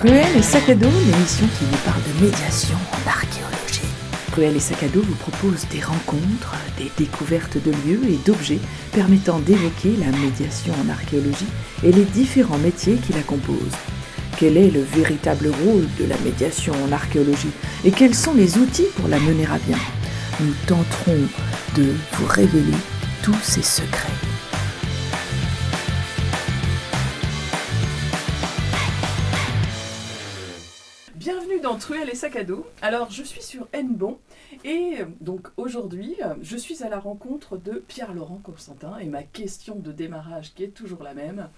Cruel et Sac à dos, l'émission qui vous parle de médiation en archéologie. Cruel et Sac à dos vous propose des rencontres, des découvertes de lieux et d'objets permettant d'évoquer la médiation en archéologie et les différents métiers qui la composent. Quel est le véritable rôle de la médiation en archéologie et quels sont les outils pour la mener à bien? Nous tenterons de vous révéler tous ces secrets. Bienvenue dans Truel et Sac à dos. Alors, je suis sur Nbon et euh, donc aujourd'hui, euh, je suis à la rencontre de Pierre-Laurent Constantin et ma question de démarrage qui est toujours la même.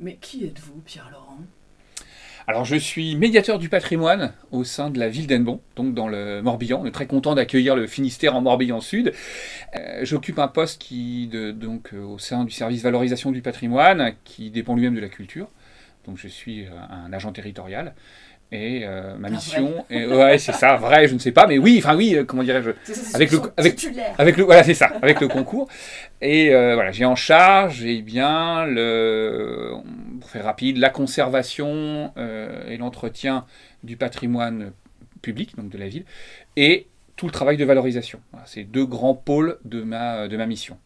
Mais qui êtes-vous, Pierre-Laurent? Alors, je suis médiateur du patrimoine au sein de la ville d'Enbon, donc dans le Morbihan. Très content d'accueillir le Finistère en Morbihan Sud. Euh, j'occupe un poste qui, donc, au sein du service valorisation du patrimoine, qui dépend lui-même de la culture. Donc, je suis un agent territorial. Et euh, ma mission, et, ouais, c'est ça, vrai, je ne sais pas, mais oui, enfin oui, euh, comment dirais-je, avec le, avec, avec le, voilà, c'est ça, avec le concours. Et euh, voilà, j'ai en charge, eh bien, le, pour faire rapide, la conservation et l'entretien du patrimoine public, donc de la ville, et tout le travail de valorisation. Voilà, c'est deux grands pôles de ma, de ma mission.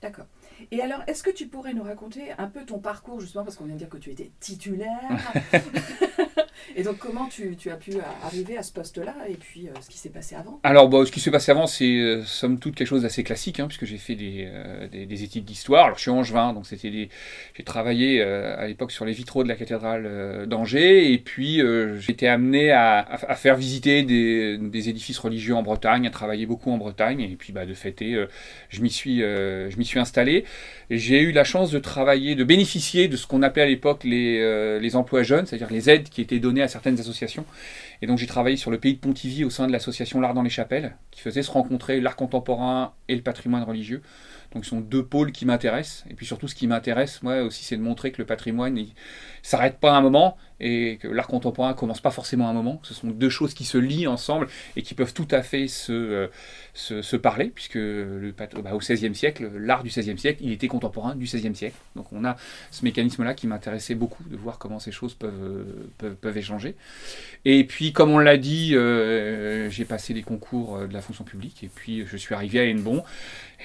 D'accord. Et alors, est-ce que tu pourrais nous raconter un peu ton parcours, justement, parce qu'on vient de dire que tu étais titulaire? Et donc, comment tu, as pu arriver à ce poste-là et puis euh, ce qui s'est passé avant? Alors, bon, ce qui s'est passé avant, c'est euh, somme toute quelque chose d'assez classique, hein, puisque j'ai fait des, euh, des, des, études d'histoire. Alors, je suis angevin, donc c'était des... j'ai travaillé à l'époque sur les vitraux de la cathédrale d'Angers, et puis j'ai été amené à, faire visiter des, édifices religieux en Bretagne, à travailler beaucoup en Bretagne, et puis bah, de fait, je m'y suis, je suis installé. J'ai eu la chance de travailler, de bénéficier de ce qu'on appelait à l'époque les, les emplois jeunes, c'est-à-dire les aides qui étaient données à certaines associations. Et donc j'ai travaillé sur le pays de Pontivy au sein de l'association L'Art dans les Chapelles, qui faisait se rencontrer l'art contemporain et le patrimoine religieux. Donc ce sont deux pôles qui m'intéressent. Et puis surtout, ce qui m'intéresse, moi aussi, c'est de montrer que le patrimoine ne s'arrête pas à un moment et que l'art contemporain commence pas forcément à un moment. Ce sont deux choses qui se lient ensemble et qui peuvent tout à fait se, euh, se, parler, puisque bah, au XVIe siècle, l'art du XVIe siècle, il était contemporain du XVIe siècle. Donc on a ce mécanisme-là qui m'intéressait beaucoup, de voir comment ces choses peuvent, peuvent, peuvent échanger. Et puis, comme on l'a dit, euh, j'ai passé les concours de la fonction publique et puis je suis arrivé à Hennebon.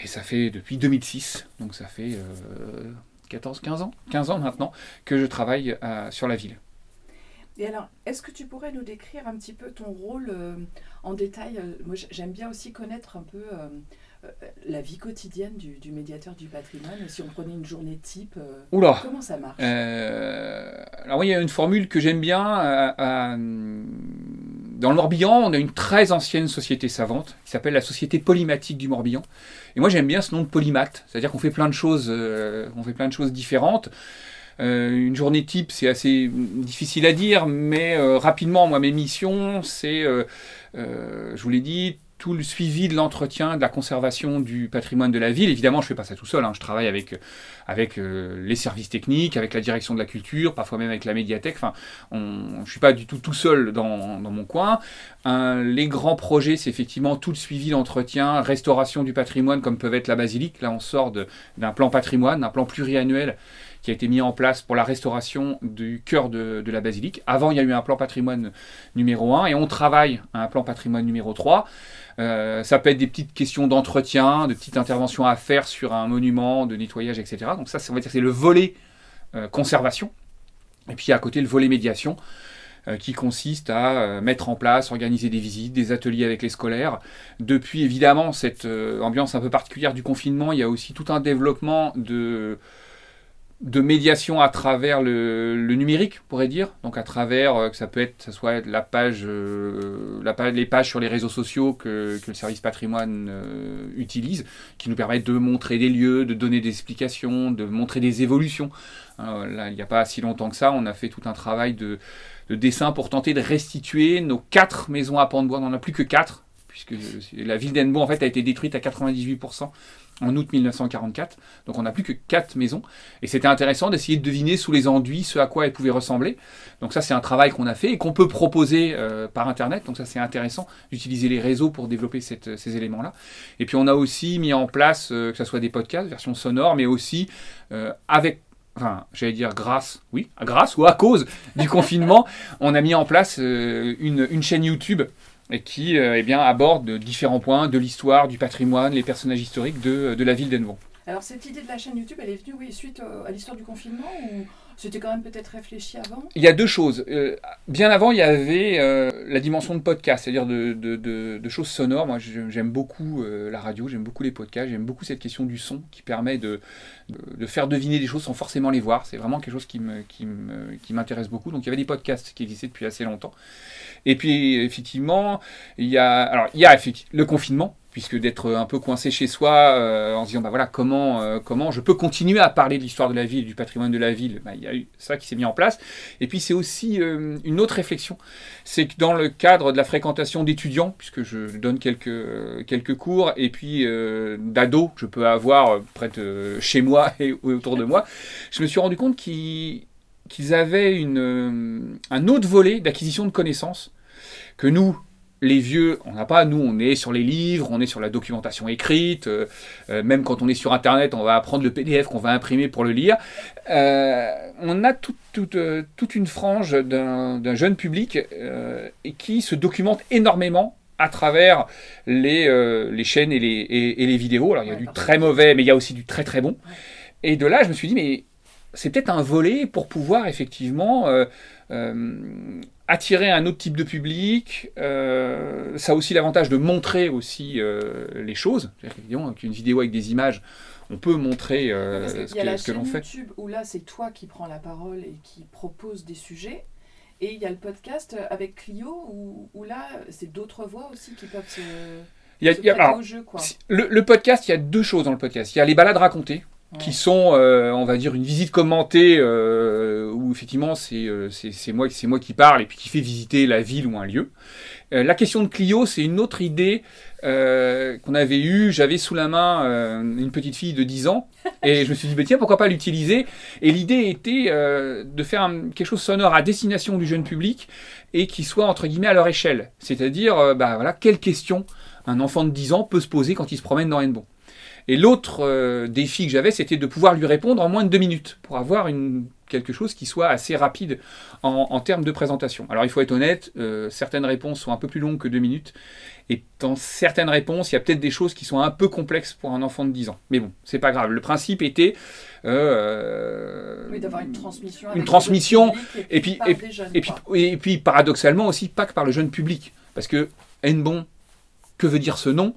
Et ça fait depuis 2006, donc ça fait 14, euh, 15 ans, 15 ans maintenant, que je travaille euh, sur la ville. Et alors, est-ce que tu pourrais nous décrire un petit peu ton rôle euh, en détail Moi, j'aime bien aussi connaître un peu la vie quotidienne du, médiateur du patrimoine. Si on prenait une journée type, comment ça marche? Alors oui, il y a une formule que j'aime bien dans le Morbihan, on a une très ancienne société savante qui s'appelle la Société Polymatique du Morbihan. Et moi, j'aime bien ce nom de polymath, c'est-à-dire qu'on fait plein de choses, euh, on fait plein de choses différentes. Euh, une journée type, c'est assez difficile à dire, mais euh, rapidement, moi, mes missions, c'est, je vous l'ai dit, le suivi de l'entretien, de la conservation du patrimoine de la ville. Évidemment, je ne fais pas ça tout seul. Hein. Je travaille avec, avec euh, les services techniques, avec la direction de la culture, parfois même avec la médiathèque. Je ne suis pas du tout tout seul dans, dans mon coin. les grands projets, c'est effectivement tout le suivi d'entretien, restauration du patrimoine, comme peuvent être la basilique. Là, on sort d'un plan patrimoine, d'un plan pluriannuel qui a été mis en place pour la restauration du cœur de, la basilique. Avant, il y a eu un plan patrimoine numéro 1 et on travaille à un plan patrimoine numéro 3. Euh, ça peut être des petites questions d'entretien, de petites interventions à faire sur un monument, de nettoyage, etc. Donc ça, on va dire c'est le volet euh, conservation. Et puis à côté, le volet médiation euh, qui consiste à mettre en place, organiser des visites, des ateliers avec les scolaires. Depuis évidemment cette ambiance un peu particulière du confinement, il y a aussi tout un développement de de médiation à travers le, numérique, on pourrait dire. Donc à travers, euh, que ça peut être, ça soit la page, euh, la page, les pages sur les réseaux sociaux que, le service patrimoine euh, utilise, qui nous permettent de montrer des lieux, de donner des explications, de montrer des évolutions. là, il n'y a pas si longtemps que ça, on a fait tout un travail de, de dessin pour tenter de restituer nos quatre maisons à pans de bois. On n'en a plus que quatre, puisque la ville d'Enbo en fait a été détruite à 98% en août 1944. Donc on n'a plus que quatre maisons. Et c'était intéressant d'essayer de deviner sous les enduits ce à quoi elles pouvaient ressembler. Donc ça c'est un travail qu'on a fait et qu'on peut proposer euh, par Internet. Donc ça c'est intéressant d'utiliser les réseaux pour développer ces éléments-là. Et puis on a aussi mis en place, euh, que ce soit des podcasts, version sonore, mais aussi euh, avec enfin, j'allais dire grâce, oui, grâce ou à cause du confinement, on a mis en place une, chaîne YouTube et qui eh bien, aborde différents points de l'histoire, du patrimoine, les personnages historiques de, de la ville d'Envon. Alors cette idée de la chaîne YouTube, elle est venue oui, suite à l'histoire du confinement c'était quand même peut-être réfléchi avant Il y a deux choses. Euh, bien avant, il y avait euh, la dimension de podcast, c'est-à-dire de, de, choses sonores. Moi, j'aime beaucoup euh, la radio, j'aime beaucoup les podcasts, j'aime beaucoup cette question du son qui permet de, faire deviner des choses sans forcément les voir. C'est vraiment quelque chose qui m'intéresse qui qui beaucoup. Donc il y avait des podcasts qui existaient depuis assez longtemps. Et puis effectivement, il y a, alors, il y a le confinement puisque d'être un peu coincé chez soi euh, en se disant bah voilà comment euh, comment je peux continuer à parler de l'histoire de la ville, du patrimoine de la ville, bah, il y a eu ça qui s'est mis en place. Et puis c'est aussi euh, une autre réflexion, c'est que dans le cadre de la fréquentation d'étudiants, puisque je donne quelques cours et puis d'ados je peux avoir près de chez moi et, autour de moi, je me suis rendu compte qu'ils avaient un autre volet d'acquisition de connaissances que nous, les vieux, on n'a pas, nous on est sur les livres, on est sur la documentation écrite, euh, euh, même quand on est sur Internet, on va apprendre le PDF qu'on va imprimer pour le lire. Euh, on a toute une frange d'un jeune public qui se documente énormément à travers les, chaînes et les, vidéos. Alors il y a du très mauvais, mais il y a aussi du très très bon. Et de là, je me suis dit, mais c'est peut-être un volet pour pouvoir effectivement attirer un autre type de public. Euh, ça a aussi l'avantage de montrer aussi euh, les choses. Évidemment, avec une vidéo avec des images, on peut montrer euh, ce, que, l'on fait. YouTube où là, c'est toi qui prends la parole et qui propose des sujets. Et il y a le podcast avec Clio où, là, c'est d'autres voix aussi qui peuvent se. Il y a, au jeu, quoi. Le, le, podcast, il y a deux choses dans le podcast. Il y a les balades racontées, qui sont, euh, on va dire, une visite commentée euh, où effectivement euh, c'est moi, moi qui parle et puis qui fait visiter la ville ou un lieu. la question de Clio, c'est une autre idée qu'on avait eue. J'avais sous la main une petite fille de 10 ans et je me suis dit, bah, tiens, pourquoi pas l'utiliser? Et l'idée était de faire quelque chose sonore à destination du jeune public et qui soit entre guillemets à leur échelle. C'est-à-dire, bah, voilà, quelle question un enfant de 10 ans peut se poser quand il se promène dans Hennebon. Et l'autre euh, défi que j'avais, c'était de pouvoir lui répondre en moins de deux minutes, pour avoir une, quelque chose qui soit assez rapide en, termes de présentation. Alors il faut être honnête, euh, certaines réponses sont un peu plus longues que deux minutes, et dans certaines réponses, il y a peut-être des choses qui sont un peu complexes pour un enfant de 10 ans. Mais bon, c'est pas grave. Le principe était... Euh, oui, d'avoir une transmission. Une transmission, et puis, et, puis, et, puis, et puis paradoxalement aussi, pas que par le jeune public. Parce que, bon, que veut dire ce nom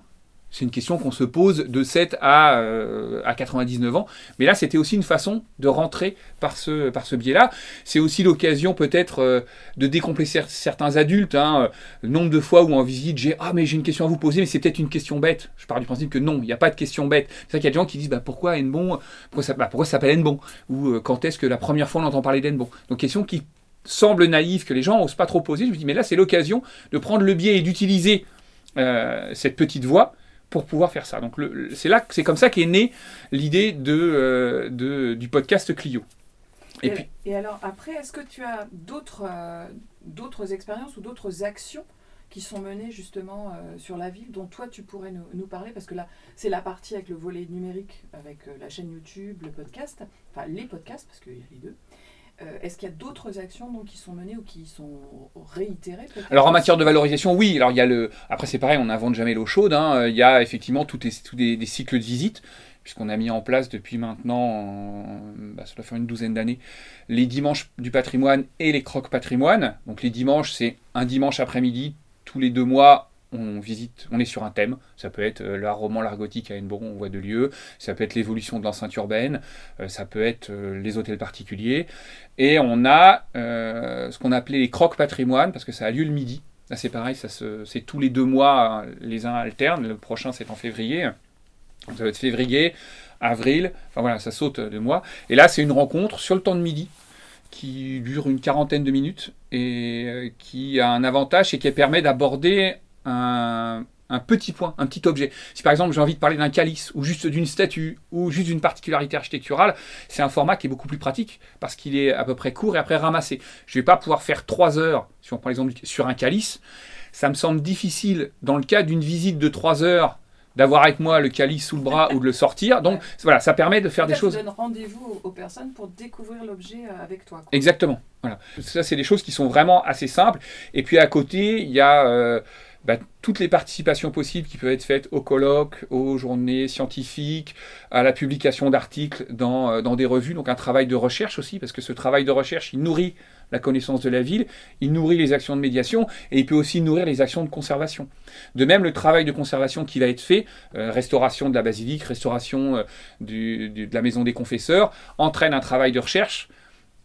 c'est une question qu'on se pose de 7 à, euh, à 99 ans. Mais là, c'était aussi une façon de rentrer par ce, par ce biais-là. C'est aussi l'occasion peut-être euh, de décomplexer certains adultes. Hein. Le nombre de fois où en visite, j'ai Ah, mais j'ai une question à vous poser, mais c'est peut-être une question bête. Je pars du principe que non, il n'y a pas de question bête. C'est ça qu'il y a des gens qui disent bah, Pourquoi Hennebon Pourquoi ça, bah, ça s'appelle Hennebon Ou euh, quand est-ce que la première fois on entend parler d'Hennebon Donc, question qui semble naïve, que les gens n'osent pas trop poser. Je me dis Mais là, c'est l'occasion de prendre le biais et d'utiliser cette petite voix pour pouvoir faire ça. Donc c'est là, c'est comme ça qu'est née l'idée de, euh, de, du podcast Clio. Et, puis, et alors après, est-ce que tu as d'autres euh, d'autres expériences ou d'autres actions qui sont menées justement euh, sur la ville dont toi tu pourrais nous, nous parler? Parce que là c'est la partie avec le volet numérique avec la chaîne YouTube, le podcast, enfin les podcasts parce qu'il y a les deux. Euh, est-ce qu'il y a d'autres actions donc, qui sont menées ou qui sont réitérées Alors en matière de valorisation, oui. Alors il y a le. Après c'est pareil, on n'invente jamais l'eau chaude. Hein. Il y a effectivement tous des, des, cycles de visite puisqu'on a mis en place depuis maintenant, bah, ça doit faire une douzaine d'années, les dimanches du patrimoine et les croques patrimoine. Donc les dimanches, c'est un dimanche après-midi tous les deux mois on visite, on est sur un thème. Ça peut être euh, l'art roman, l'art gothique à Hennebon, on voit de lieux. Ça peut être l'évolution de l'enceinte urbaine. Euh, ça peut être euh, les hôtels particuliers. Et on a ce qu'on appelait les croques patrimoine, parce que ça a lieu le midi. Là, c'est pareil, ça c'est tous les deux mois, les uns alternent. Le prochain, c'est en février. Ça va être février, avril. Enfin voilà, ça saute de mois. Et là, c'est une rencontre sur le temps de midi qui dure une quarantaine de minutes et qui a un avantage, et qui permet d'aborder un, petit point, un petit objet. Si par exemple j'ai envie de parler d'un calice, ou juste d'une statue, ou juste d'une particularité architecturale, c'est un format qui est beaucoup plus pratique, parce qu'il est à peu près court et après ramassé. Je ne vais pas pouvoir faire trois heures, si on prend l'exemple sur un calice. Ça me semble difficile, dans le cas d'une visite de trois heures, d'avoir avec moi le calice sous le bras ou de le sortir. Donc voilà, ça permet de faire des choses. Tu donnes rendez-vous aux, personnes pour découvrir l'objet euh, avec toi. Exactement. Voilà. Ça, c'est des choses qui sont vraiment assez simples. Et puis à côté, il y a euh, bah, toutes les participations possibles qui peuvent être faites au colloque, aux journées scientifiques, à la publication d'articles dans, euh, dans, des revues, donc un travail de recherche aussi, parce que ce travail de recherche, il nourrit la connaissance de la ville, il nourrit les actions de médiation et il peut aussi nourrir les actions de conservation. De même, le travail de conservation qui va être fait, euh, restauration de la basilique, restauration euh, de la maison des confesseurs, entraîne un travail de recherche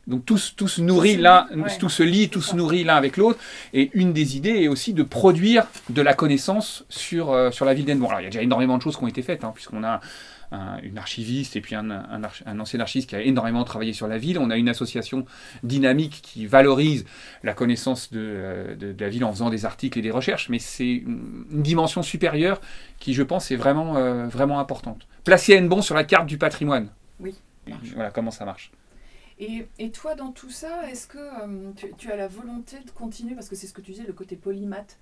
donc tout, se nourrit l'un, tout se lie, tout se nourrit l'un avec l'autre. Et une des idées est aussi de produire de la connaissance sur, euh, sur la ville d'Enbon. Alors il y a déjà énormément de choses qui ont été faites, hein, puisqu'on a une archiviste et puis un, un, ancien archiviste qui a énormément travaillé sur la ville. On a une association dynamique qui valorise la connaissance de, euh, de, la ville en faisant des articles et des recherches, mais c'est une, dimension supérieure qui, je pense, est vraiment, euh, vraiment importante. Placer Enbon sur la carte du patrimoine. Oui. Voilà comment ça marche. Et, toi, dans tout ça, est-ce que euh, tu, as la volonté de continuer? Parce que c'est ce que tu disais, le côté polymath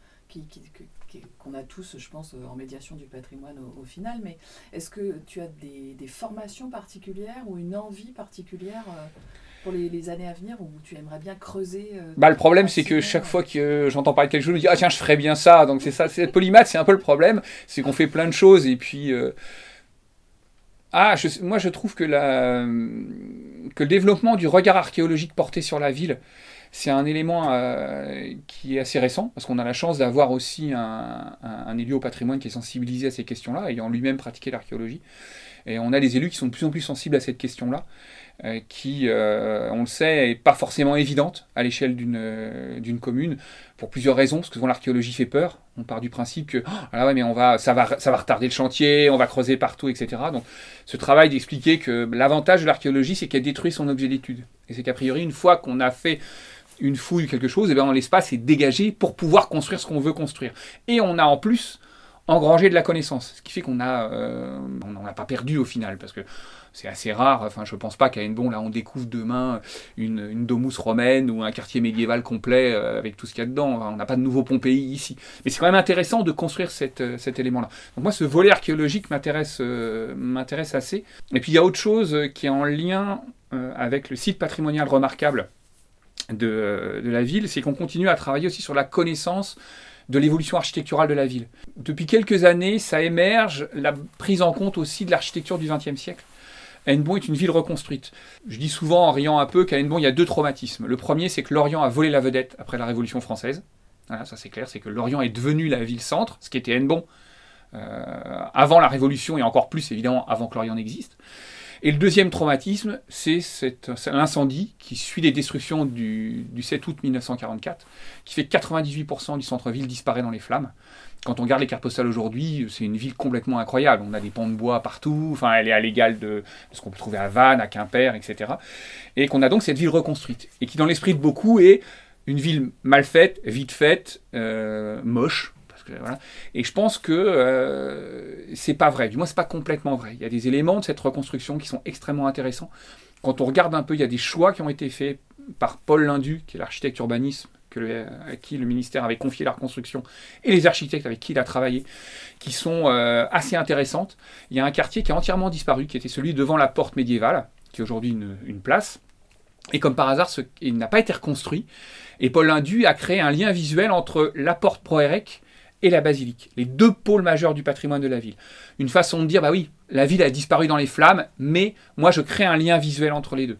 qu'on a tous, je pense, en médiation du patrimoine au, final. Mais est-ce que tu as des, formations particulières ou une envie particulière euh, pour les, années à venir où tu aimerais bien creuser euh, bah, Le problème, c'est que chaque fois que j'entends parler de quelque chose, je me dis Ah, tiens, je ferais bien ça. Donc, c'est ça, c'est polymath, c'est un peu le problème. C'est qu'on fait plein de choses et puis. Ah, moi je trouve que, le développement du regard archéologique porté sur la ville, c'est un élément euh, qui est assez récent, parce qu'on a la chance d'avoir aussi un, un, élu au patrimoine qui est sensibilisé à ces questions-là, ayant lui-même pratiqué l'archéologie. Et on a des élus qui sont de plus en plus sensibles à cette question-là. Euh, qui, euh, on le sait, n'est pas forcément évidente à l'échelle euh, d'une commune, pour plusieurs raisons, parce que souvent l'archéologie fait peur. On part du principe que oh, ah ouais, mais on va, ça, va, ça va retarder le chantier, on va creuser partout, etc. Donc ce travail d'expliquer que l'avantage de l'archéologie, c'est qu'elle détruit son objet d'étude. Et c'est qu'a priori, une fois qu'on a fait une fouille, quelque chose, et eh bien l'espace est dégagé pour pouvoir construire ce qu'on veut construire. Et on a en plus engrangé de la connaissance, ce qui fait qu'on a, on n'en a pas perdu au final, parce que c'est assez rare. Enfin, je pense pas qu'à Hennebon, là, on découvre demain une, une, domus romaine ou un quartier médiéval complet euh, avec tout ce qu'il y a dedans. on n'a pas de nouveau Pompéi ici. Mais c'est quand même intéressant de construire euh, cet élément-là. Donc moi, ce volet archéologique m'intéresse euh, assez. Et puis il y a autre chose qui est en lien avec le site patrimonial remarquable de la ville, c'est qu'on continue à travailler aussi sur la connaissance de l'évolution architecturale de la ville. Depuis quelques années, ça émerge la prise en compte aussi de l'architecture du XXe siècle. Hennebon est une ville reconstruite. Je dis souvent en riant un peu qu'à Hennebon, il y a deux traumatismes. Le premier, c'est que Lorient a volé la vedette après la Révolution française. Voilà, ça c'est clair, c'est que Lorient est devenu la ville-centre, ce qui était Hennebon euh, avant la Révolution et encore plus évidemment avant que Lorient n'existe. Et le deuxième traumatisme, c'est l'incendie qui suit les destructions du, du 7 août 1944, qui fait 98% du centre-ville disparaît dans les flammes quand on regarde les cartes postales aujourd'hui, c'est une ville complètement incroyable. On a des ponts de bois partout, enfin, elle est à l'égal de, ce qu'on peut trouver à Vannes, à Quimper, etc. Et qu'on a donc cette ville reconstruite, et qui, dans l'esprit de beaucoup, est une ville mal faite, vite faite, euh, moche. Que, voilà. Et je pense que euh, c'est pas vrai. Du moins, c'est pas complètement vrai. Il y a des éléments de cette reconstruction qui sont extrêmement intéressants. Quand on regarde un peu, il y a des choix qui ont été faits par Paul Lindu, qui est l'architecte urbanisme à qui le ministère avait confié la reconstruction, et les architectes avec qui il a travaillé, qui sont euh, assez intéressantes. Il y a un quartier qui a entièrement disparu, qui était celui devant la porte médiévale, qui est aujourd'hui une, place. Et comme par hasard, il n'a pas été reconstruit. Et Paul Lindu a créé un lien visuel entre la porte Proérec et la basilique, les deux pôles majeurs du patrimoine de la ville. Une façon de dire, bah oui, la ville a disparu dans les flammes, mais moi je crée un lien visuel entre les deux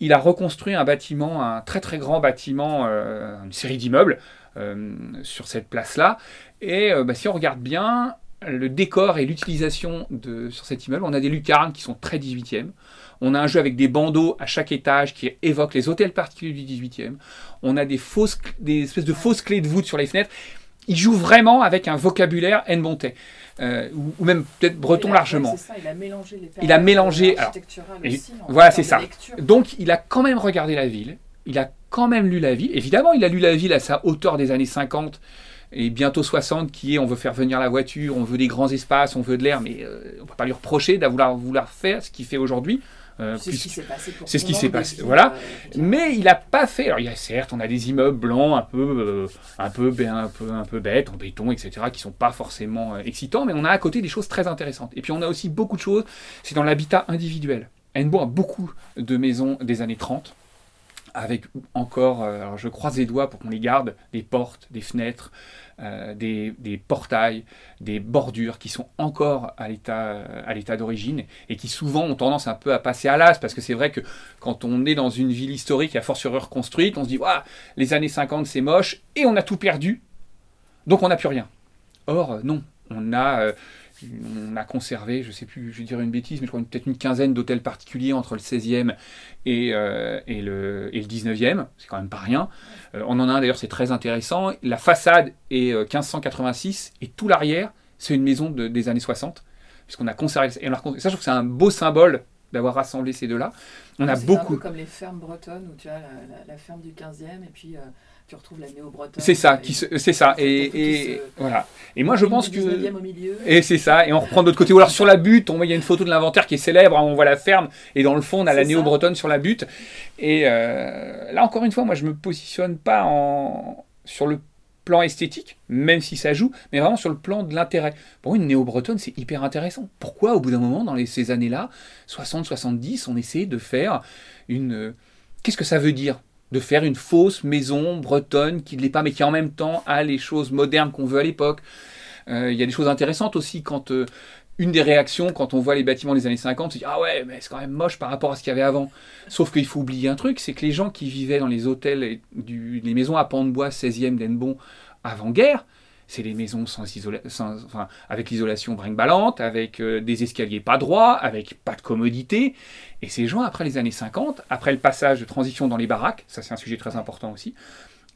il a reconstruit un bâtiment, un très très grand bâtiment, euh, une série d'immeubles euh, sur cette place-là. Et euh, bah, si on regarde bien, le décor et l'utilisation sur cet immeuble, on a des lucarnes qui sont très 18e. On a un jeu avec des bandeaux à chaque étage qui évoquent les hôtels particuliers du 18e. On a des, fausses, des espèces de fausses clés de voûte sur les fenêtres. Il joue vraiment avec un vocabulaire Nbontais. Euh, ou, même peut-être breton largement. il a mélangé les Il a mélangé. voilà, c'est ça. Donc, il a quand même regardé la ville. Il a quand même lu la ville. Évidemment, il a lu la ville à sa hauteur des années 50 et bientôt 60, qui est on veut faire venir la voiture, on veut des grands espaces, on veut de l'air, mais euh, on ne peut pas lui reprocher d'avoir vouloir faire ce qu'il fait aujourd'hui. C'est ce qui s'est passé. C'est ce qui s'est passé, voilà. Mais il n'a pas fait. Alors, il y a, certes, on a des immeubles blancs un peu, un peu, un peu, un peu bêtes, en béton, etc., qui sont pas forcément excitants, mais on a à côté des choses très intéressantes. Et puis, on a aussi beaucoup de choses. C'est dans l'habitat individuel. Hennebeau a beaucoup de maisons des années 30 avec encore, alors je croise les doigts pour qu'on les garde, des portes, des fenêtres, euh, des, portails, des bordures qui sont encore à l'état, d'origine et qui souvent ont tendance un peu à passer à l'as parce que c'est vrai que quand on est dans une ville historique à force reconstruite, on se dit les années 50 c'est moche et on a tout perdu, donc on n'a plus rien. Or non, on a euh, on a conservé, je sais plus, je vais dire une bêtise, mais je crois peut-être une quinzaine d'hôtels particuliers entre le 16e et, euh, et, le, et le 19e, c'est quand même pas rien. Euh, on en a un d'ailleurs, c'est très intéressant. La façade est 1586 euh, et tout l'arrière, c'est une maison des années 60, puisqu'on a conservé. Et on a, ça, je trouve que c'est un beau symbole d'avoir rassemblé ces deux-là. On a beaucoup. Un peu comme les fermes bretonnes où tu as la, ferme du 15e et puis tu retrouves la néo-bretonne. C'est ça, qui c'est ça. Et, voilà. Et moi, je pense que. Au milieu. Et c'est ça. Et on reprend de l'autre côté. Ou alors sur la butte, on il y a une photo de l'inventaire qui est célèbre. On voit la ferme. Et dans le fond, on a la néo-bretonne sur la butte. Et euh, là, encore une fois, moi, je me positionne pas en... sur le plan esthétique, même si ça joue, mais vraiment sur le plan de l'intérêt. Pour une néo-bretonne, c'est hyper intéressant. Pourquoi, au bout d'un moment, dans les, ces années-là, 60-70, on essaie de faire une. Qu'est-ce que ça veut dire? De faire une fausse maison bretonne qui ne l'est pas, mais qui en même temps a les choses modernes qu'on veut à l'époque. Euh, il y a des choses intéressantes aussi quand euh, une des réactions quand on voit les bâtiments des années 50, c'est ah ouais, mais c'est quand même moche par rapport à ce qu'il y avait avant. Sauf qu'il faut oublier un truc, c'est que les gens qui vivaient dans les hôtels, et les maisons à pans de bois 16e d'Enbon avant-guerre, c'est les maisons sans, enfin, avec l'isolation brinque-ballante, avec euh, des escaliers pas droits, avec pas de commodité. Et ces gens, après les années 50, après le passage de transition dans les baraques, ça c'est un sujet très important aussi,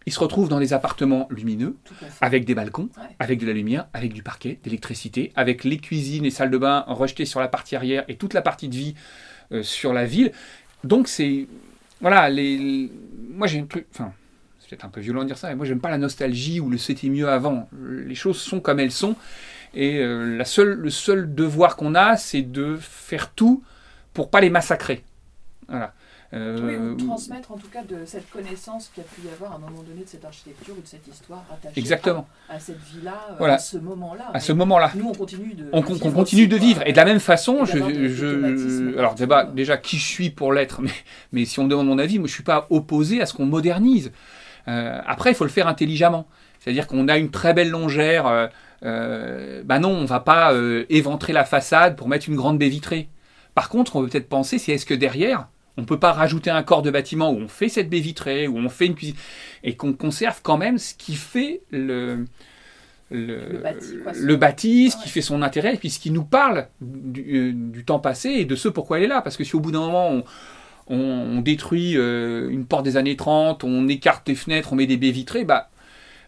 ils se retrouvent dans des appartements lumineux, avec des balcons, avec de la lumière, avec du parquet, d'électricité, avec les cuisines et salles de bain rejetées sur la partie arrière et toute la partie de vie euh, sur la ville. Donc c'est... Voilà, les, moi j'ai un truc... Enfin, c'est un peu violent de dire ça, mais moi j'aime pas la nostalgie ou le c'était mieux avant. Les choses sont comme elles sont. Et euh, la seule, le seul devoir qu'on a, c'est de faire tout pour pas les massacrer. Voilà. Euh, oui, transmettre en tout cas de cette connaissance qu'il y a pu y avoir à un moment donné de cette architecture ou de cette histoire rattachée Exactement. À, cette vie-là, euh, voilà. à ce moment-là. À ce moment-là. Nous, on continue de, on, vivre. continue de vivre. Et de la même façon, je, je alors débat, déjà qui je suis pour l'être, mais, mais si on me demande mon avis, moi je suis pas opposé à ce qu'on modernise. Euh, après, il faut le faire intelligemment. C'est-à-dire qu'on a une très belle longère. Euh, euh, bah non, on va pas éventrer la façade pour mettre une grande baie vitrée. Par contre, on peut peut-être penser, c'est est-ce que derrière, on ne peut pas rajouter un corps de bâtiment où on fait cette baie vitrée, où on fait une cuisine, et qu'on conserve quand même ce qui fait le, le, bâti, ce qui fait son intérêt, et puis ce qui nous parle du, du, temps passé et de ce pourquoi elle est là. Parce que si au bout d'un moment, on, on, détruit euh, une porte des années 30, on écarte les fenêtres, on met des baies vitrées, bah,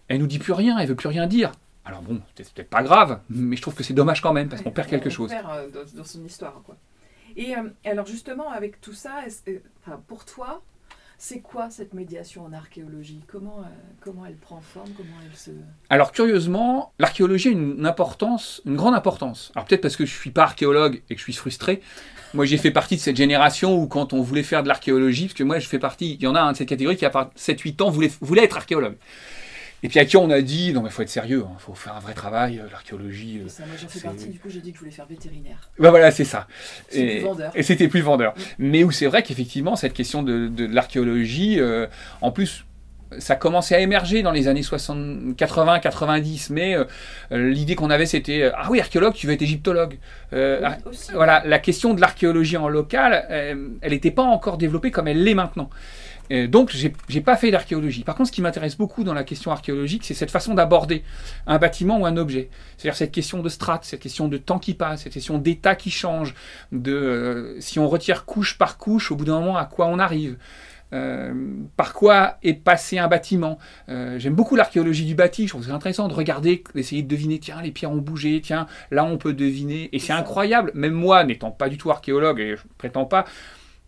elle nous dit plus rien, elle veut plus rien dire. Alors bon, c'est peut-être pas grave, mais je trouve que c'est dommage quand même, parce qu'on perd quelque chose. On perd euh, dans, son histoire, quoi. Et euh, alors justement, avec tout ça, pour toi, c'est quoi cette médiation en archéologie? Comment, comment elle prend forme? Comment elle se... Alors curieusement, l'archéologie a une importance, une grande importance. Alors peut-être parce que je suis pas archéologue et que je suis frustré, moi, j'ai fait partie de cette génération où, quand on voulait faire de l'archéologie, parce que moi, je fais partie, il y en a un de cette catégorie qui, à part 7-8 ans, voulait, voulait être archéologue. Et puis à qui on a dit, non mais faut être sérieux, il hein, faut faire un vrai travail, euh, l'archéologie. Euh, moi j'en fais partie, du coup j'ai dit que je voulais faire vétérinaire. Ben voilà, c'est ça. Et, et c'était plus vendeur. Mm. Mais où c'est vrai qu'effectivement cette question de, de, l'archéologie, euh, en plus ça commençait à émerger dans les années 60, 80, 90, mais euh, l'idée qu'on avait c'était euh, ah oui archéologue, tu veux être égyptologue. Euh, ah, voilà, la question de l'archéologie en local, elle n'était pas encore développée comme elle l'est maintenant. donc j'ai pas fait d'archéologie. Par contre, ce qui m'intéresse beaucoup dans la question archéologique, c'est cette façon d'aborder un bâtiment ou un objet. C'est-à-dire cette question de strates, cette question de temps qui passe, cette question d'état qui change, de si on retire couche par couche, au bout d'un moment à quoi on arrive. Euh, par quoi est passé un bâtiment. Euh, j'aime beaucoup l'archéologie du bâti, je trouve c'est intéressant de regarder, d'essayer de deviner, tiens, les pierres ont bougé, tiens, là on peut deviner, et c'est incroyable, même moi, n'étant pas du tout archéologue, et je prétends pas,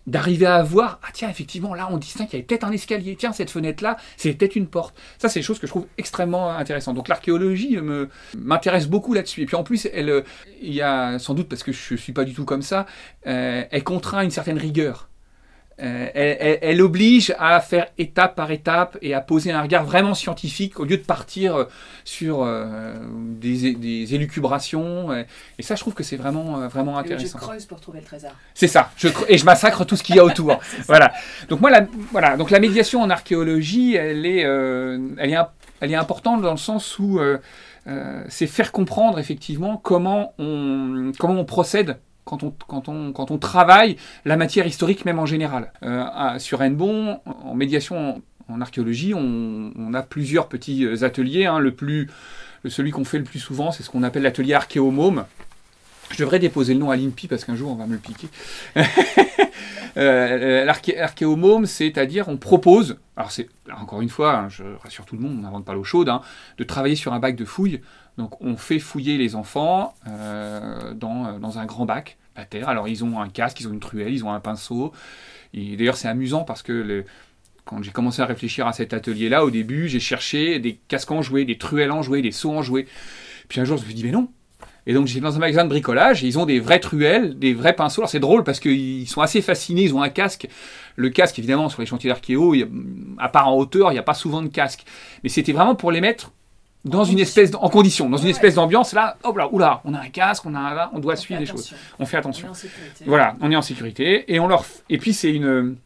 d'arriver à voir, ah tiens, effectivement, là, on distingue qu'il y avait peut-être un escalier, tiens, cette fenêtre-là, c'est peut-être une porte. Ça, c'est des choses que je trouve extrêmement intéressantes. Donc l'archéologie m'intéresse beaucoup là-dessus. Et puis en plus, elle, il y a sans doute, parce que je ne suis pas du tout comme ça, euh, elle contraint une certaine rigueur. Euh, elle, oblige à faire étape par étape et à poser un regard vraiment scientifique au lieu de partir euh, sur euh, des, élucubrations. Et, ça, je trouve que c'est vraiment, vraiment intéressant. Et je creuse pour trouver le trésor. C'est ça. Je et je massacre tout ce qu'il y a autour. voilà. Donc moi, la, voilà. Donc la médiation en archéologie, elle est, elle est, elle est importante dans le sens où c'est faire comprendre effectivement comment on, comment on procède quand on, quand, on, quand on travaille la matière historique même en général. Euh, sur Hennebon, en médiation en, archéologie, on, a plusieurs petits euh, ateliers. Hein. Le plus, celui qu'on fait le plus souvent, c'est ce qu'on appelle l'atelier archéomôme. Je devrais déposer le nom à l'INPI parce qu'un jour on va me le piquer. euh, L'archéomôme, c'est-à-dire on propose, alors c'est encore une fois, hein, je rassure tout le monde, on n'invente pas l'eau chaude, hein, de travailler sur un bac de fouilles donc on fait fouiller les enfants euh, dans, dans, un grand bac à terre. Alors ils ont un casque, ils ont une truelle, ils ont un pinceau. D'ailleurs c'est amusant parce que quand j'ai commencé à réfléchir à cet atelier-là, au début j'ai cherché des casques en jouet, des truelles en jouet, des seaux en jouet. Puis un jour je me suis dit mais non. Et donc j'étais dans un magasin de bricolage et ils ont des vraies truelles, des vrais pinceaux. Alors c'est drôle parce qu'ils sont assez fascinés, ils ont un casque. Le casque évidemment sur les chantiers d'archéo, à part en hauteur, il n'y a pas souvent de casque. Mais c'était vraiment pour les mettre dans une espèce en condition, dans une espèce d'ambiance là, hop là, oula, on a un casque, on a un, on doit suivre les choses. On fait attention. voilà, on est en sécurité et on leur et puis c'est une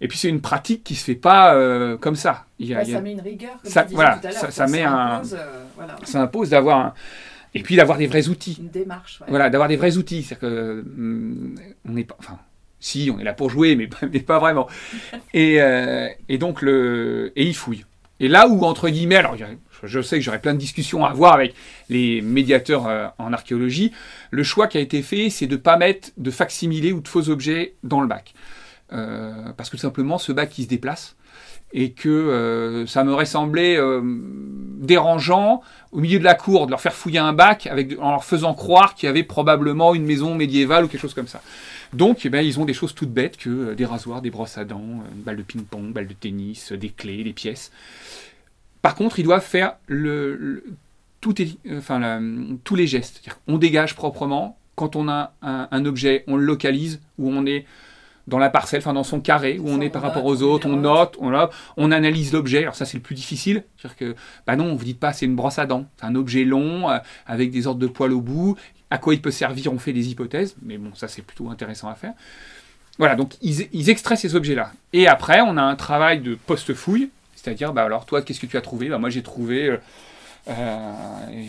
et puis c'est une pratique qui se fait pas euh, comme ça. Il y a, ça met une rigueur. Comme ça, voilà, ça, ça, met impose, euh, voilà. ça impose d'avoir un, et puis d'avoir des vrais outils. Une démarche. Voilà, d'avoir des vrais outils, c'est que hum, on n'est pas, enfin, si on est là pour jouer, mais, mais pas vraiment. et, euh, et donc le et il fouille. Et là où entre guillemets, alors je sais que j'aurais plein de discussions à avoir avec les médiateurs euh, en archéologie, le choix qui a été fait, c'est de ne pas mettre de facsimilés ou de faux objets dans le bac. Euh, parce que tout simplement, ce bac, il se déplace et que euh, ça m'aurait semblé dérangeant au milieu de la cour de leur faire fouiller un bac en leur faisant croire qu'il y avait probablement une maison médiévale ou quelque chose comme ça. Donc, eh ben, ils ont des choses toutes bêtes que des rasoirs, des brosses à dents, une balle de ping-pong, une balle de tennis, des clés, des pièces. Par contre, ils doivent faire le, tout enfin, tous les gestes. On dégage proprement. Quand on a un, objet, on le localise, où on est dans la parcelle, enfin dans son carré, où on est par rapport aux autres, on note, on, on analyse l'objet. Alors ça, c'est le plus difficile. C'est-à-dire que, bah non, vous dites pas c'est une brosse à dents. C'est un objet long, euh, avec des ordres de poils au bout. À quoi il peut servir On fait des hypothèses. Mais bon, ça, c'est plutôt intéressant à faire. Voilà, donc ils, ils extraient ces objets-là. Et après, on a un travail de post-fouille c'est-à-dire, bah, alors toi, qu'est-ce que tu as trouvé? Bah, Moi, j'ai trouvé. Euh, euh,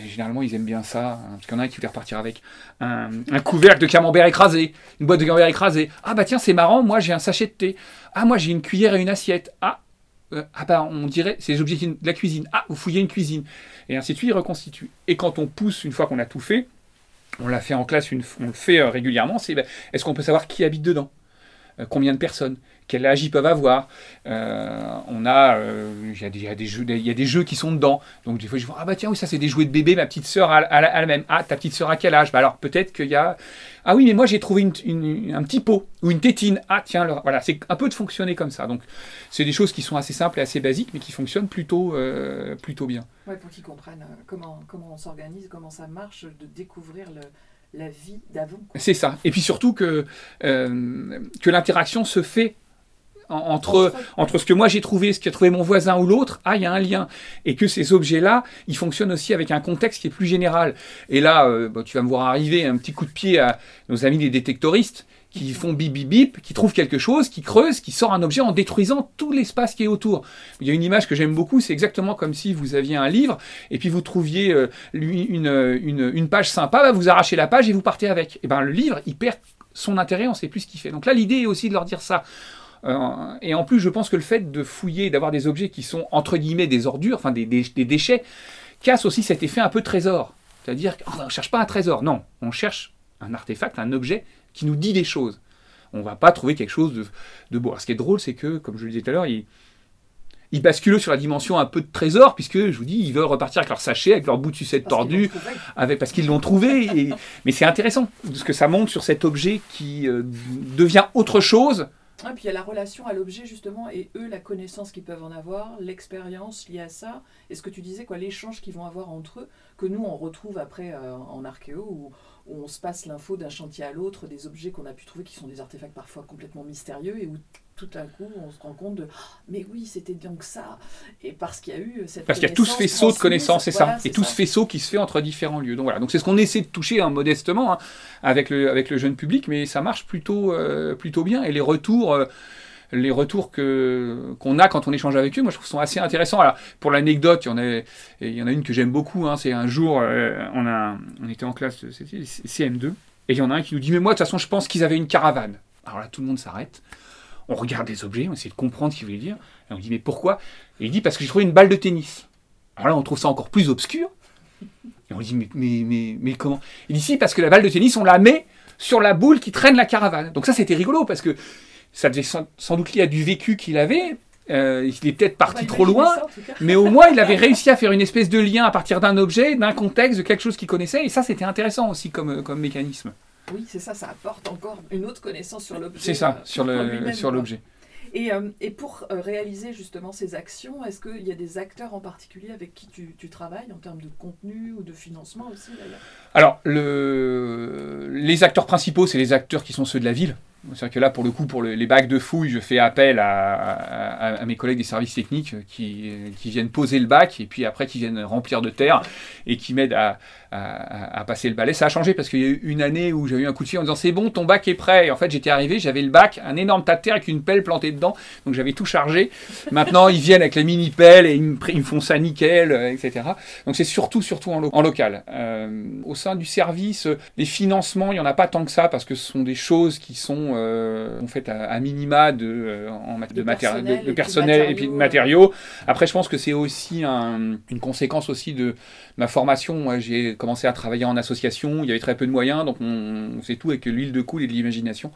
généralement, ils aiment bien ça, hein, parce qu'il y en a qui voulaient repartir avec un, couvercle de camembert écrasé, une boîte de camembert écrasé. Ah bah tiens, c'est marrant, moi j'ai un sachet de thé. Ah, moi j'ai une cuillère et une assiette. Ah, euh, ah bah on dirait, c'est les objets de la cuisine. Ah, vous fouillez une cuisine. Et ainsi de suite, ils reconstituent. Et quand on pousse, une fois qu'on a tout fait, on l'a fait en classe, on le fait régulièrement, c'est bah, est-ce qu'on peut savoir qui habite dedans? Combien de personnes? Quel âge ils peuvent avoir. Euh, on a, il y, a des jeux, il y a des jeux qui sont dedans. Donc des fois je vois ah bah tiens oui ça c'est des jouets de bébé. Ma petite sœur a, la même. Ah ta petite sœur à quel âge? Bah, alors peut-être qu'il y a ah oui mais moi j'ai trouvé une, un petit pot ou une tétine. Ah tiens voilà c'est un peu de fonctionner comme ça. Donc c'est des choses qui sont assez simples et assez basiques mais qui fonctionnent plutôt euh, plutôt bien. Ouais pour qu'ils comprennent euh, comment comment on s'organise, comment ça marche, de découvrir le la vie d'avant. C'est ça. Et puis surtout que, que l'interaction se fait entre, entre ce que moi j'ai trouvé, ce qu'a trouvé mon voisin ou l'autre, ah, il y a un lien. Et que ces objets-là, ils fonctionnent aussi avec un contexte qui est plus général. Et là, euh, bah, tu vas me voir arriver un petit coup de pied à nos amis les détectoristes qui font bip bip bip, qui trouvent quelque chose, qui creusent, qui sort un objet en détruisant tout l'espace qui est autour. Il y a une image que j'aime beaucoup, c'est exactement comme si vous aviez un livre et puis vous trouviez euh, une, une, page sympa, bah, vous arrachez la page et vous partez avec. Et ben le livre, il perd son intérêt, on ne sait plus ce qu'il fait. Donc là, l'idée est aussi de leur dire ça. Euh, et en plus, je pense que le fait de fouiller, d'avoir des objets qui sont entre guillemets des ordures, enfin des, déchets, casse aussi cet effet un peu trésor. C'est-à-dire qu'on ne cherche pas un trésor, non, on cherche un artefact, un objet qui nous dit des choses. On ne va pas trouver quelque chose de, beau. Alors, ce qui est drôle, c'est que, comme je le disais tout à l'heure, il, ils basculent sur la dimension un peu de trésor, puisque je vous dis, ils veulent repartir avec leur sachet, avec leur bout de sucette Parce qu'ils tordu, l'ont trouvé. avec, parce qu'ils l'ont trouvé. et- mais c'est intéressant, parce que ça monte sur cet objet qui euh, devient autre chose. Ah, puis il y a la relation à l'objet justement et eux la connaissance qu'ils peuvent en avoir, l'expérience liée à ça et ce que tu disais quoi l'échange qu'ils vont avoir entre eux que nous on retrouve après euh, en archéo où on se passe l'info d'un chantier à l'autre des objets qu'on a pu trouver qui sont des artefacts parfois complètement mystérieux et où tout à coup on se rend compte de Ah, mais oui c'était donc ça et parce qu'il y a eu cette Parce qu'il y a tout ce faisceau de connaissances, c'est voilà, ça. Et tout ça. ce faisceau qui se fait entre différents lieux. Donc voilà. Donc c'est ce qu'on essaie de toucher hein, modestement hein, avec, le, avec le jeune public, mais ça marche plutôt, euh, plutôt bien. Et les retours. euh, les retours que qu'on a quand on échange avec eux, moi je trouve sont assez intéressants. Alors pour l'anecdote, il y en a, il y en a une que j'aime beaucoup. hein, c'est un jour, euh, on a, on était en classe, c'était CM2, et il y en a un qui nous dit mais moi de toute façon je pense qu'ils avaient une caravane. Alors là tout le monde s'arrête, on regarde les objets, on essaie de comprendre ce qu'il voulait dire, et on dit mais pourquoi? Et il dit parce que j'ai trouvé une balle de tennis. Alors là on trouve ça encore plus obscur. Et on dit mais mais mais, mais comment? Il dit si parce que la balle de tennis on la met sur la boule qui traîne la caravane. Donc ça c'était rigolo parce que ça devait sans, sans doute lier à du vécu qu'il avait. Euh, il est peut-être parti trop loin, ça, mais au moins il avait réussi à faire une espèce de lien à partir d'un objet, d'un contexte, de quelque chose qu'il connaissait, et ça c'était intéressant aussi comme, comme mécanisme. oui c'est ça ça apporte encore une autre connaissance sur l'objet C'est ça, euh, sur le l'objet. Et, euh, et pour euh, réaliser justement ces actions, est-ce qu'il y a des acteurs en particulier avec qui tu, tu travailles en termes de contenu ou de financement aussi d'ailleurs? Alors, le... les acteurs principaux, c'est les acteurs qui sont ceux de la ville. C'est-à-dire que là, pour le coup, pour le- les bacs de fouilles, je fais appel à, mes collègues des services techniques qui, qui viennent poser le bac et puis après qui viennent remplir de terre et qui m'aident à, passer le balai. Ça a changé parce qu'il y a eu une année où j'ai eu un coup de fil en disant c'est bon, ton bac est prêt. Et en fait, j'étais arrivé, j'avais le bac, un énorme tas de terre avec une pelle plantée dedans. Donc j'avais tout chargé. Maintenant, ils viennent avec la mini pelle et ils me, font ça nickel, euh, etc. Donc c'est surtout, surtout en, lo- en local. Euh, au sein du service, euh, les financements, il n'y en a pas tant que ça parce que ce sont des choses qui sont euh, en fait à, à minima de, euh, en de, De matéri- personnel de- et de puis de personnel et puis de matériaux, matériaux. Après, je pense que c'est aussi un- une conséquence aussi de ma formation. Moi, j'ai commencé à travailler en association. Il y avait très peu de moyens, donc on, on faisait tout avec l'huile de coule et de l'imagination.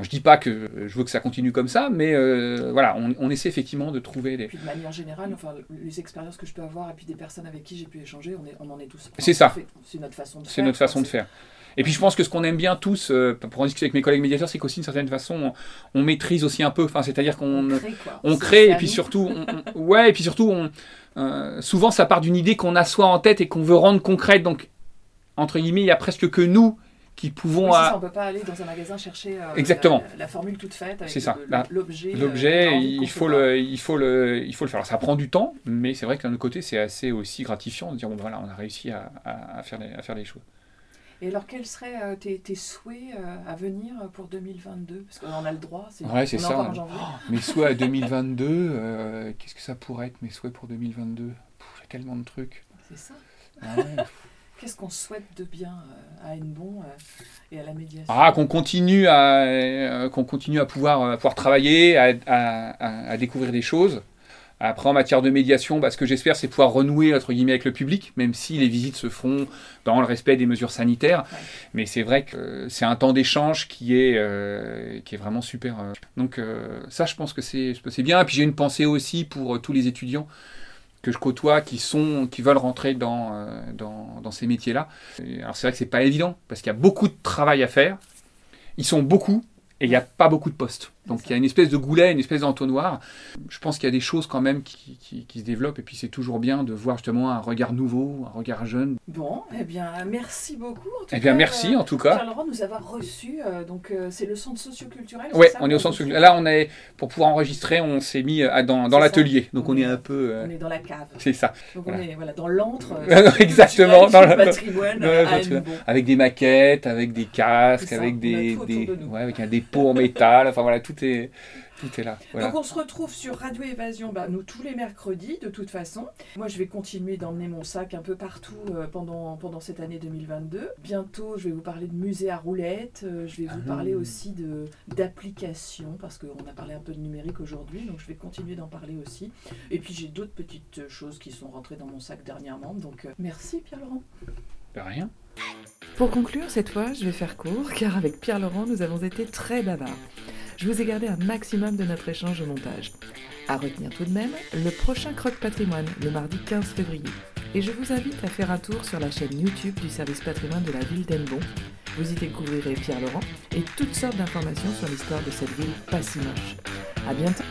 Je dis pas que je veux que ça continue comme ça, mais euh, voilà, on, on essaie effectivement de trouver des. Et puis de manière générale, enfin, les expériences que je peux avoir et puis des personnes avec qui j'ai pu échanger, on, est, on en est tous. C'est ça. C'est notre façon de faire. C'est notre façon de faire. Et puis je pense que ce qu'on aime bien tous, euh, pour en discuter avec mes collègues médiateurs, c'est qu'aussi d'une certaine façon, on, on maîtrise aussi un peu. Enfin, c'est-à-dire qu'on On crée on crée et puis surtout, on- ouais, et puis surtout, on, euh, souvent ça part d'une idée qu'on a soi en tête et qu'on veut rendre concrète. Donc entre guillemets, il y a presque que nous qui pouvons Oui, à- ça, on peut pas aller dans un magasin chercher euh, Exactement. La, la formule toute faite C'est ça. l'objet. euh, l'objet. il faut le, il faut le, il faut le faire. Alors, ça prend du temps, mais c'est vrai que d'un autre côté, c'est assez aussi gratifiant de dire bon voilà, on a réussi à, à- à faire les, à faire les choses. Et alors, quels seraient euh, tes, tes souhaits euh, à venir pour 2022 Parce qu'on en a le droit. C'est, Ouais, c'est ça. en janvier. Mes souhaits à 2022, euh, qu'est-ce que ça pourrait être mes souhaits pour 2022 Pff, Il y a tellement de trucs. C'est ça. Ah ouais. Qu'est-ce qu'on souhaite de bien euh, à Hennebon euh, et à la médiation Ah, qu'on continue à, euh, qu'on continue à pouvoir, à pouvoir travailler, à, à- à- à découvrir des choses. Après, en matière de médiation, bah, ce que j'espère, c'est pouvoir renouer entre guillemets avec le public, même si les visites se feront dans le respect des mesures sanitaires. Ouais. Mais c'est vrai que c'est un temps d'échange qui est, euh, qui est vraiment super. Donc euh, ça, je pense que c'est, c'est bien. Et puis j'ai une pensée aussi pour tous les étudiants que je côtoie qui sont qui veulent rentrer dans, euh, dans, ces métiers-là. Alors c'est vrai que c'est pas évident parce qu'il y a beaucoup de travail à faire. Ils sont beaucoup et il n'y a pas beaucoup de postes. Donc il y a une espèce de goulet, une espèce d'entonnoir. Je pense qu'il y a des choses quand même qui, qui- qui se développent et puis c'est toujours bien de voir justement un regard nouveau, un regard jeune. Bon, eh bien, merci beaucoup. En tout Eh bien cas, merci euh, en tout cas. Pierre Laurent nous avoir reçus. euh, donc, euh, c'est le centre socioculturel. Ça, on est au centre. retrouve Là, on est pour pouvoir enregistrer, on s'est mis à- dans, l'atelier. Donc On on est est- un peu. euh, On est dans la cave. c'est ça. Donc Voilà. on est voilà, dans l'antre. Exactement, dans le patrimoine dans à. Avec des maquettes, avec des casques, avec des, des- ouais, avec un dépôt en métal. Enfin voilà, tout est tout est là. Voilà. Donc on se retrouve sur Radio Évasion, bah, nous tous les mercredis de toute façon. Moi je vais continuer d'emmener mon sac un peu partout euh, pendant, pendant cette année 2022. Bientôt je vais vous parler de musée à roulettes, euh, je vais vous Ah. parler aussi de d'applications parce qu'on a parlé un peu de numérique aujourd'hui, donc je vais continuer d'en parler aussi. Et puis j'ai d'autres petites choses qui sont rentrées dans mon sac dernièrement, donc euh, merci Pierre-Laurent. De rien. Pour conclure, cette fois, je vais faire court, car avec Pierre Laurent, nous avons été très bavards. Je vous ai gardé un maximum de notre échange au montage. À retenir tout de même, le prochain Croque Patrimoine, le mardi 15 février. Et je vous invite à faire un tour sur la chaîne YouTube du service patrimoine de la ville d'Enbon. Vous y découvrirez Pierre Laurent et toutes sortes d'informations sur l'histoire de cette ville pas si moche. À bientôt